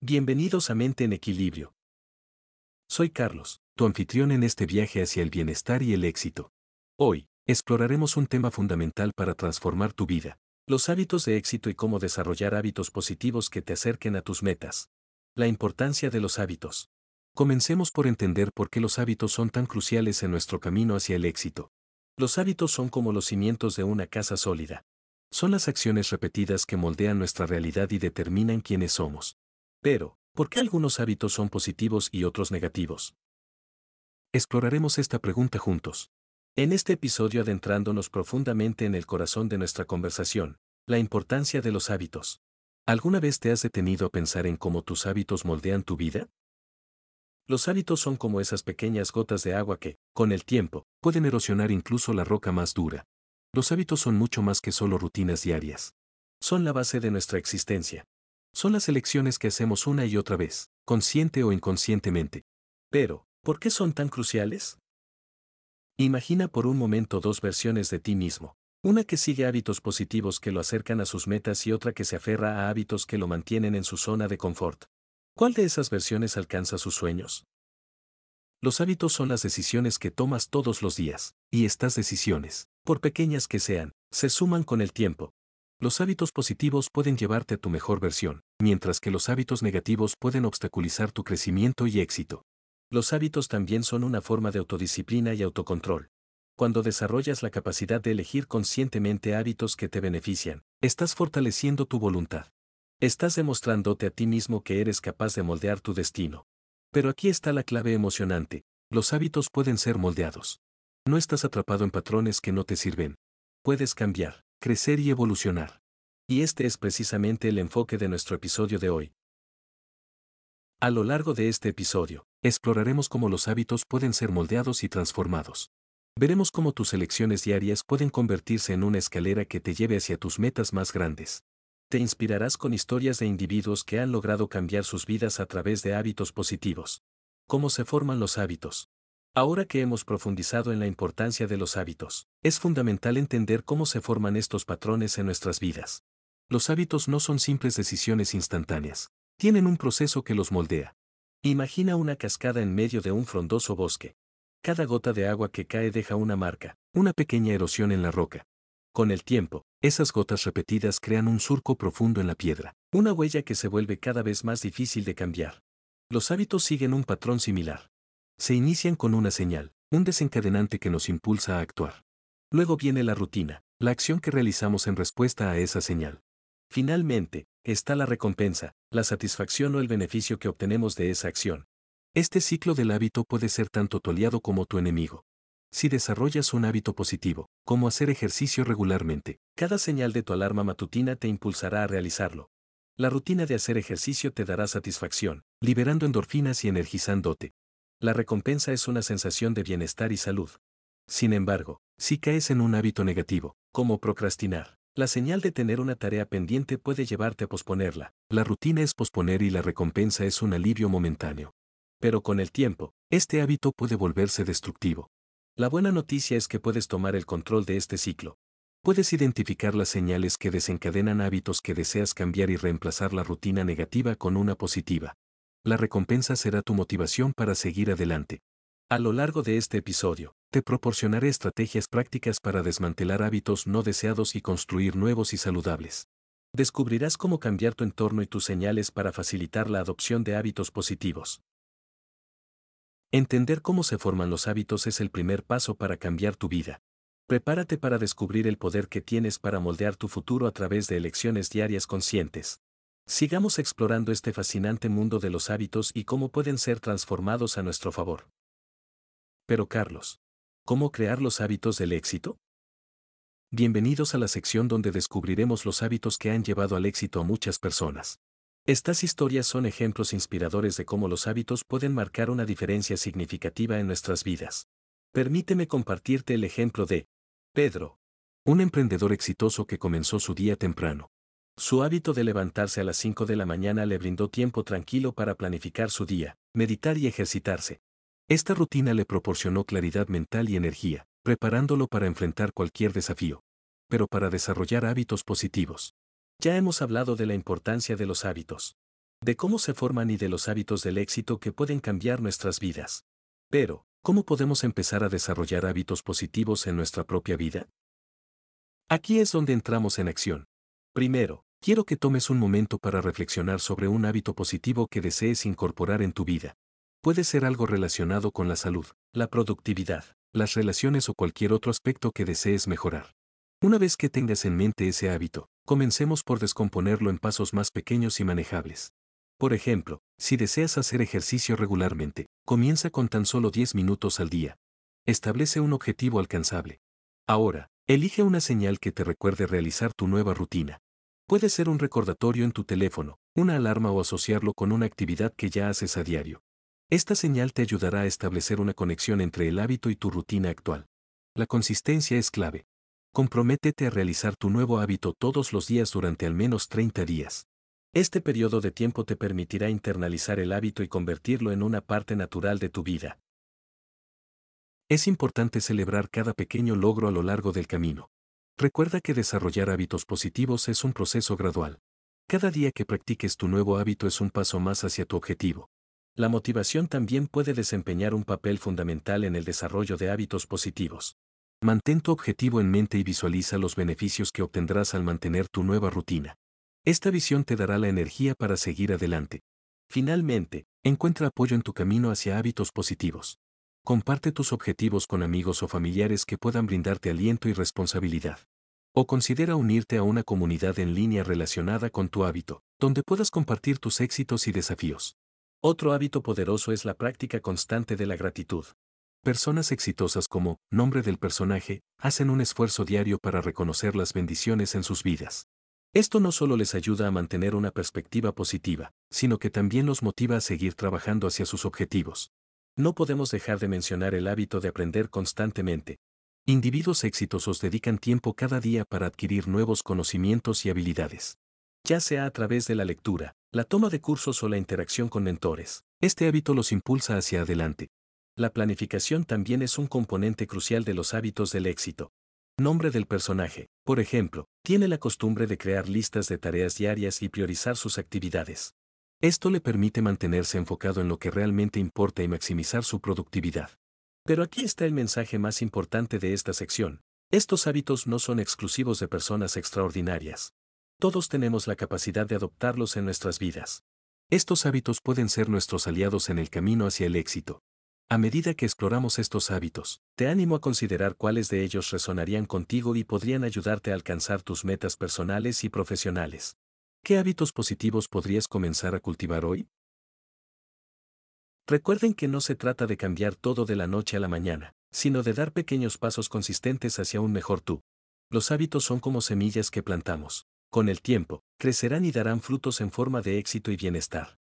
Bienvenidos a Mente en Equilibrio. Soy Carlos, tu anfitrión en este viaje hacia el bienestar y el éxito. Hoy, exploraremos un tema fundamental para transformar tu vida, los hábitos de éxito y cómo desarrollar hábitos positivos que te acerquen a tus metas. La importancia de los hábitos. Comencemos por entender por qué los hábitos son tan cruciales en nuestro camino hacia el éxito. Los hábitos son como los cimientos de una casa sólida. Son las acciones repetidas que moldean nuestra realidad y determinan quiénes somos. Pero, ¿por qué algunos hábitos son positivos y otros negativos? Exploraremos esta pregunta juntos. En este episodio adentrándonos profundamente en el corazón de nuestra conversación, la importancia de los hábitos. ¿Alguna vez te has detenido a pensar en cómo tus hábitos moldean tu vida? Los hábitos son como esas pequeñas gotas de agua que, con el tiempo, pueden erosionar incluso la roca más dura. Los hábitos son mucho más que solo rutinas diarias. Son la base de nuestra existencia. Son las elecciones que hacemos una y otra vez, consciente o inconscientemente. Pero, ¿por qué son tan cruciales? Imagina por un momento dos versiones de ti mismo. Una que sigue hábitos positivos que lo acercan a sus metas y otra que se aferra a hábitos que lo mantienen en su zona de confort. ¿Cuál de esas versiones alcanza sus sueños? Los hábitos son las decisiones que tomas todos los días, y estas decisiones, por pequeñas que sean, se suman con el tiempo, los hábitos positivos pueden llevarte a tu mejor versión, mientras que los hábitos negativos pueden obstaculizar tu crecimiento y éxito. Los hábitos también son una forma de autodisciplina y autocontrol. Cuando desarrollas la capacidad de elegir conscientemente hábitos que te benefician, estás fortaleciendo tu voluntad. Estás demostrándote a ti mismo que eres capaz de moldear tu destino. Pero aquí está la clave emocionante, los hábitos pueden ser moldeados. No estás atrapado en patrones que no te sirven. Puedes cambiar crecer y evolucionar. Y este es precisamente el enfoque de nuestro episodio de hoy. A lo largo de este episodio, exploraremos cómo los hábitos pueden ser moldeados y transformados. Veremos cómo tus elecciones diarias pueden convertirse en una escalera que te lleve hacia tus metas más grandes. Te inspirarás con historias de individuos que han logrado cambiar sus vidas a través de hábitos positivos. ¿Cómo se forman los hábitos? Ahora que hemos profundizado en la importancia de los hábitos, es fundamental entender cómo se forman estos patrones en nuestras vidas. Los hábitos no son simples decisiones instantáneas. Tienen un proceso que los moldea. Imagina una cascada en medio de un frondoso bosque. Cada gota de agua que cae deja una marca, una pequeña erosión en la roca. Con el tiempo, esas gotas repetidas crean un surco profundo en la piedra, una huella que se vuelve cada vez más difícil de cambiar. Los hábitos siguen un patrón similar se inician con una señal, un desencadenante que nos impulsa a actuar. Luego viene la rutina, la acción que realizamos en respuesta a esa señal. Finalmente, está la recompensa, la satisfacción o el beneficio que obtenemos de esa acción. Este ciclo del hábito puede ser tanto tu aliado como tu enemigo. Si desarrollas un hábito positivo, como hacer ejercicio regularmente, cada señal de tu alarma matutina te impulsará a realizarlo. La rutina de hacer ejercicio te dará satisfacción, liberando endorfinas y energizándote, la recompensa es una sensación de bienestar y salud. Sin embargo, si caes en un hábito negativo, como procrastinar, la señal de tener una tarea pendiente puede llevarte a posponerla. La rutina es posponer y la recompensa es un alivio momentáneo. Pero con el tiempo, este hábito puede volverse destructivo. La buena noticia es que puedes tomar el control de este ciclo. Puedes identificar las señales que desencadenan hábitos que deseas cambiar y reemplazar la rutina negativa con una positiva la recompensa será tu motivación para seguir adelante. A lo largo de este episodio, te proporcionaré estrategias prácticas para desmantelar hábitos no deseados y construir nuevos y saludables. Descubrirás cómo cambiar tu entorno y tus señales para facilitar la adopción de hábitos positivos. Entender cómo se forman los hábitos es el primer paso para cambiar tu vida. Prepárate para descubrir el poder que tienes para moldear tu futuro a través de elecciones diarias conscientes. Sigamos explorando este fascinante mundo de los hábitos y cómo pueden ser transformados a nuestro favor. Pero Carlos, ¿cómo crear los hábitos del éxito? Bienvenidos a la sección donde descubriremos los hábitos que han llevado al éxito a muchas personas. Estas historias son ejemplos inspiradores de cómo los hábitos pueden marcar una diferencia significativa en nuestras vidas. Permíteme compartirte el ejemplo de Pedro, un emprendedor exitoso que comenzó su día temprano. Su hábito de levantarse a las 5 de la mañana le brindó tiempo tranquilo para planificar su día, meditar y ejercitarse. Esta rutina le proporcionó claridad mental y energía, preparándolo para enfrentar cualquier desafío. Pero para desarrollar hábitos positivos. Ya hemos hablado de la importancia de los hábitos. de cómo se forman y de los hábitos del éxito que pueden cambiar nuestras vidas. Pero, ¿cómo podemos empezar a desarrollar hábitos positivos en nuestra propia vida? Aquí es donde entramos en acción. Primero, quiero que tomes un momento para reflexionar sobre un hábito positivo que desees incorporar en tu vida. Puede ser algo relacionado con la salud, la productividad, las relaciones o cualquier otro aspecto que desees mejorar. Una vez que tengas en mente ese hábito, comencemos por descomponerlo en pasos más pequeños y manejables. Por ejemplo, si deseas hacer ejercicio regularmente, comienza con tan solo 10 minutos al día. Establece un objetivo alcanzable. Ahora, elige una señal que te recuerde realizar tu nueva rutina. Puede ser un recordatorio en tu teléfono, una alarma o asociarlo con una actividad que ya haces a diario. Esta señal te ayudará a establecer una conexión entre el hábito y tu rutina actual. La consistencia es clave. Comprométete a realizar tu nuevo hábito todos los días durante al menos 30 días. Este periodo de tiempo te permitirá internalizar el hábito y convertirlo en una parte natural de tu vida. Es importante celebrar cada pequeño logro a lo largo del camino. Recuerda que desarrollar hábitos positivos es un proceso gradual. Cada día que practiques tu nuevo hábito es un paso más hacia tu objetivo. La motivación también puede desempeñar un papel fundamental en el desarrollo de hábitos positivos. Mantén tu objetivo en mente y visualiza los beneficios que obtendrás al mantener tu nueva rutina. Esta visión te dará la energía para seguir adelante. Finalmente, encuentra apoyo en tu camino hacia hábitos positivos. Comparte tus objetivos con amigos o familiares que puedan brindarte aliento y responsabilidad. O considera unirte a una comunidad en línea relacionada con tu hábito, donde puedas compartir tus éxitos y desafíos. Otro hábito poderoso es la práctica constante de la gratitud. Personas exitosas como nombre del personaje hacen un esfuerzo diario para reconocer las bendiciones en sus vidas. Esto no solo les ayuda a mantener una perspectiva positiva, sino que también los motiva a seguir trabajando hacia sus objetivos. No podemos dejar de mencionar el hábito de aprender constantemente. Individuos exitosos dedican tiempo cada día para adquirir nuevos conocimientos y habilidades. Ya sea a través de la lectura, la toma de cursos o la interacción con mentores, este hábito los impulsa hacia adelante. La planificación también es un componente crucial de los hábitos del éxito. Nombre del personaje, por ejemplo, tiene la costumbre de crear listas de tareas diarias y priorizar sus actividades. Esto le permite mantenerse enfocado en lo que realmente importa y maximizar su productividad. Pero aquí está el mensaje más importante de esta sección. Estos hábitos no son exclusivos de personas extraordinarias. Todos tenemos la capacidad de adoptarlos en nuestras vidas. Estos hábitos pueden ser nuestros aliados en el camino hacia el éxito. A medida que exploramos estos hábitos, te animo a considerar cuáles de ellos resonarían contigo y podrían ayudarte a alcanzar tus metas personales y profesionales. ¿Qué hábitos positivos podrías comenzar a cultivar hoy? Recuerden que no se trata de cambiar todo de la noche a la mañana, sino de dar pequeños pasos consistentes hacia un mejor tú. Los hábitos son como semillas que plantamos. Con el tiempo, crecerán y darán frutos en forma de éxito y bienestar.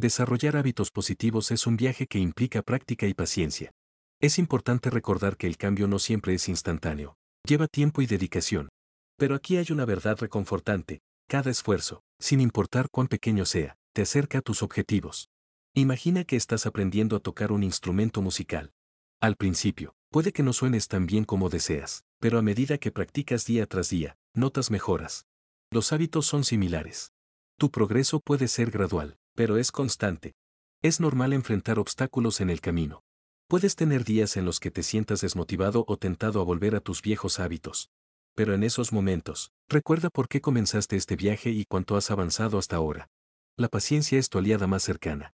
Desarrollar hábitos positivos es un viaje que implica práctica y paciencia. Es importante recordar que el cambio no siempre es instantáneo. Lleva tiempo y dedicación. Pero aquí hay una verdad reconfortante. Cada esfuerzo, sin importar cuán pequeño sea, te acerca a tus objetivos. Imagina que estás aprendiendo a tocar un instrumento musical. Al principio, puede que no suenes tan bien como deseas, pero a medida que practicas día tras día, notas mejoras. Los hábitos son similares. Tu progreso puede ser gradual, pero es constante. Es normal enfrentar obstáculos en el camino. Puedes tener días en los que te sientas desmotivado o tentado a volver a tus viejos hábitos. Pero en esos momentos, recuerda por qué comenzaste este viaje y cuánto has avanzado hasta ahora. La paciencia es tu aliada más cercana.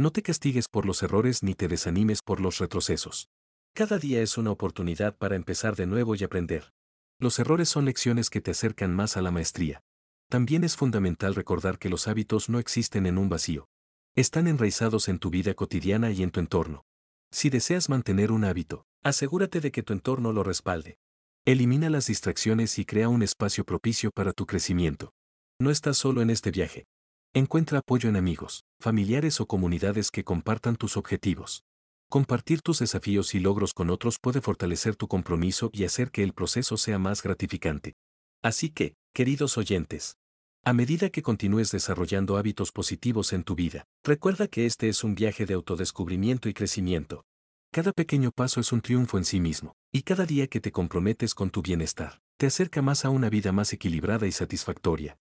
No te castigues por los errores ni te desanimes por los retrocesos. Cada día es una oportunidad para empezar de nuevo y aprender. Los errores son lecciones que te acercan más a la maestría. También es fundamental recordar que los hábitos no existen en un vacío. Están enraizados en tu vida cotidiana y en tu entorno. Si deseas mantener un hábito, asegúrate de que tu entorno lo respalde. Elimina las distracciones y crea un espacio propicio para tu crecimiento. No estás solo en este viaje. Encuentra apoyo en amigos, familiares o comunidades que compartan tus objetivos. Compartir tus desafíos y logros con otros puede fortalecer tu compromiso y hacer que el proceso sea más gratificante. Así que, queridos oyentes, a medida que continúes desarrollando hábitos positivos en tu vida, recuerda que este es un viaje de autodescubrimiento y crecimiento. Cada pequeño paso es un triunfo en sí mismo, y cada día que te comprometes con tu bienestar, te acerca más a una vida más equilibrada y satisfactoria.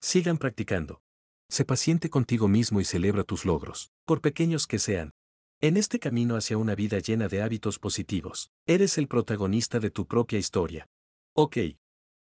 Sigan practicando. Sé paciente contigo mismo y celebra tus logros, por pequeños que sean. En este camino hacia una vida llena de hábitos positivos, eres el protagonista de tu propia historia. Ok.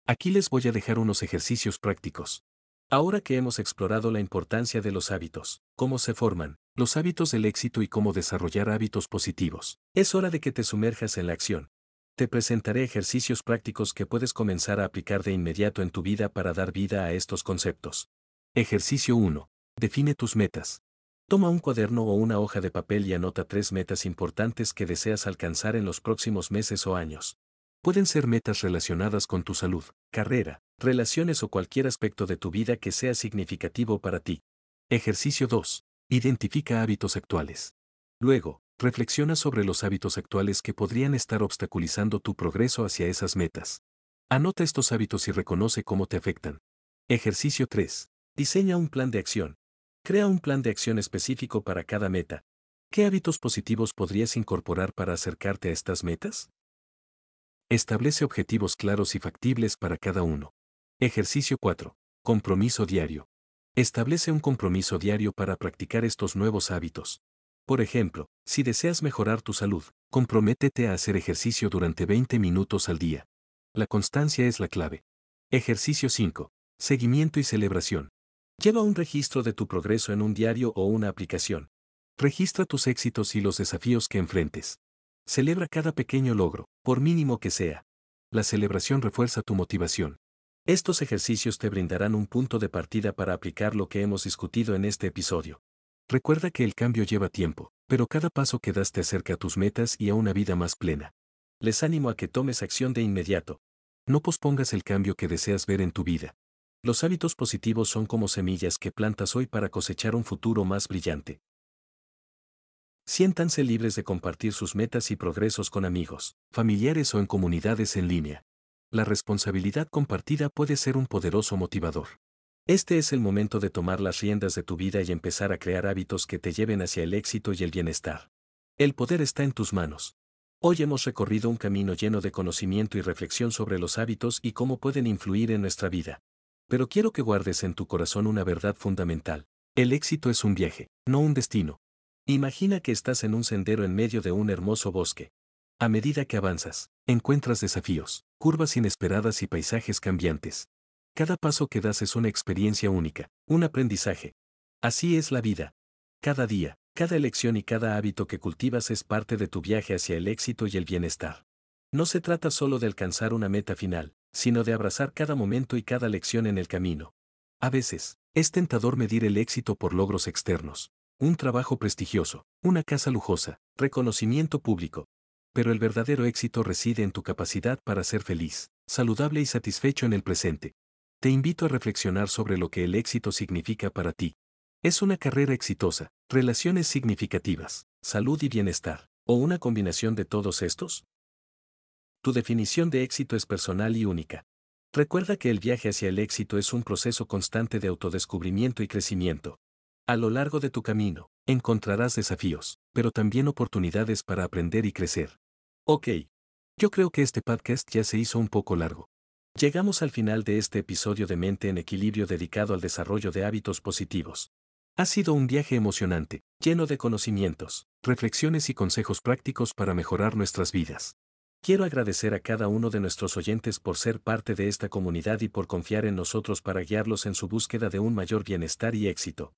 Aquí les voy a dejar unos ejercicios prácticos. Ahora que hemos explorado la importancia de los hábitos, cómo se forman, los hábitos del éxito y cómo desarrollar hábitos positivos, es hora de que te sumerjas en la acción. Te presentaré ejercicios prácticos que puedes comenzar a aplicar de inmediato en tu vida para dar vida a estos conceptos. Ejercicio 1. Define tus metas. Toma un cuaderno o una hoja de papel y anota tres metas importantes que deseas alcanzar en los próximos meses o años. Pueden ser metas relacionadas con tu salud, carrera, relaciones o cualquier aspecto de tu vida que sea significativo para ti. Ejercicio 2. Identifica hábitos actuales. Luego, reflexiona sobre los hábitos actuales que podrían estar obstaculizando tu progreso hacia esas metas. Anota estos hábitos y reconoce cómo te afectan. Ejercicio 3. Diseña un plan de acción. Crea un plan de acción específico para cada meta. ¿Qué hábitos positivos podrías incorporar para acercarte a estas metas? Establece objetivos claros y factibles para cada uno. Ejercicio 4. Compromiso diario. Establece un compromiso diario para practicar estos nuevos hábitos. Por ejemplo, si deseas mejorar tu salud, comprométete a hacer ejercicio durante 20 minutos al día. La constancia es la clave. Ejercicio 5. Seguimiento y celebración. Lleva un registro de tu progreso en un diario o una aplicación. Registra tus éxitos y los desafíos que enfrentes. Celebra cada pequeño logro, por mínimo que sea. La celebración refuerza tu motivación. Estos ejercicios te brindarán un punto de partida para aplicar lo que hemos discutido en este episodio. Recuerda que el cambio lleva tiempo, pero cada paso que das te acerca a tus metas y a una vida más plena. Les animo a que tomes acción de inmediato. No pospongas el cambio que deseas ver en tu vida. Los hábitos positivos son como semillas que plantas hoy para cosechar un futuro más brillante. Siéntanse libres de compartir sus metas y progresos con amigos, familiares o en comunidades en línea. La responsabilidad compartida puede ser un poderoso motivador. Este es el momento de tomar las riendas de tu vida y empezar a crear hábitos que te lleven hacia el éxito y el bienestar. El poder está en tus manos. Hoy hemos recorrido un camino lleno de conocimiento y reflexión sobre los hábitos y cómo pueden influir en nuestra vida. Pero quiero que guardes en tu corazón una verdad fundamental. El éxito es un viaje, no un destino. Imagina que estás en un sendero en medio de un hermoso bosque. A medida que avanzas, encuentras desafíos, curvas inesperadas y paisajes cambiantes. Cada paso que das es una experiencia única, un aprendizaje. Así es la vida. Cada día, cada elección y cada hábito que cultivas es parte de tu viaje hacia el éxito y el bienestar. No se trata solo de alcanzar una meta final, sino de abrazar cada momento y cada lección en el camino. A veces, es tentador medir el éxito por logros externos. Un trabajo prestigioso, una casa lujosa, reconocimiento público. Pero el verdadero éxito reside en tu capacidad para ser feliz, saludable y satisfecho en el presente. Te invito a reflexionar sobre lo que el éxito significa para ti. ¿Es una carrera exitosa, relaciones significativas, salud y bienestar, o una combinación de todos estos? Tu definición de éxito es personal y única. Recuerda que el viaje hacia el éxito es un proceso constante de autodescubrimiento y crecimiento. A lo largo de tu camino, encontrarás desafíos, pero también oportunidades para aprender y crecer. Ok. Yo creo que este podcast ya se hizo un poco largo. Llegamos al final de este episodio de Mente en Equilibrio dedicado al desarrollo de hábitos positivos. Ha sido un viaje emocionante, lleno de conocimientos, reflexiones y consejos prácticos para mejorar nuestras vidas. Quiero agradecer a cada uno de nuestros oyentes por ser parte de esta comunidad y por confiar en nosotros para guiarlos en su búsqueda de un mayor bienestar y éxito.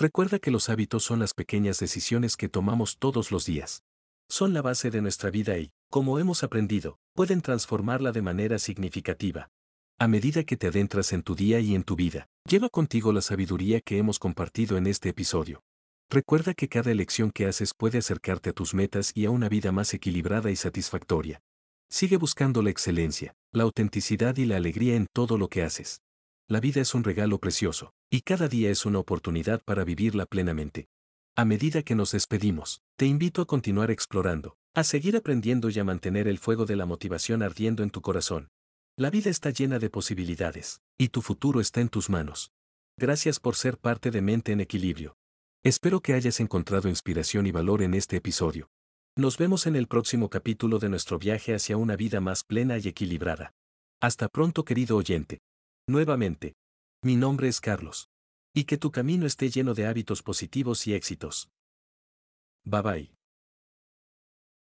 Recuerda que los hábitos son las pequeñas decisiones que tomamos todos los días. Son la base de nuestra vida y, como hemos aprendido, pueden transformarla de manera significativa. A medida que te adentras en tu día y en tu vida, lleva contigo la sabiduría que hemos compartido en este episodio. Recuerda que cada elección que haces puede acercarte a tus metas y a una vida más equilibrada y satisfactoria. Sigue buscando la excelencia, la autenticidad y la alegría en todo lo que haces. La vida es un regalo precioso, y cada día es una oportunidad para vivirla plenamente. A medida que nos despedimos, te invito a continuar explorando, a seguir aprendiendo y a mantener el fuego de la motivación ardiendo en tu corazón. La vida está llena de posibilidades, y tu futuro está en tus manos. Gracias por ser parte de Mente en Equilibrio. Espero que hayas encontrado inspiración y valor en este episodio. Nos vemos en el próximo capítulo de nuestro viaje hacia una vida más plena y equilibrada. Hasta pronto querido oyente. Nuevamente, Mi nombre es Carlos. Y que tu camino esté lleno de hábitos positivos y éxitos. Bye bye.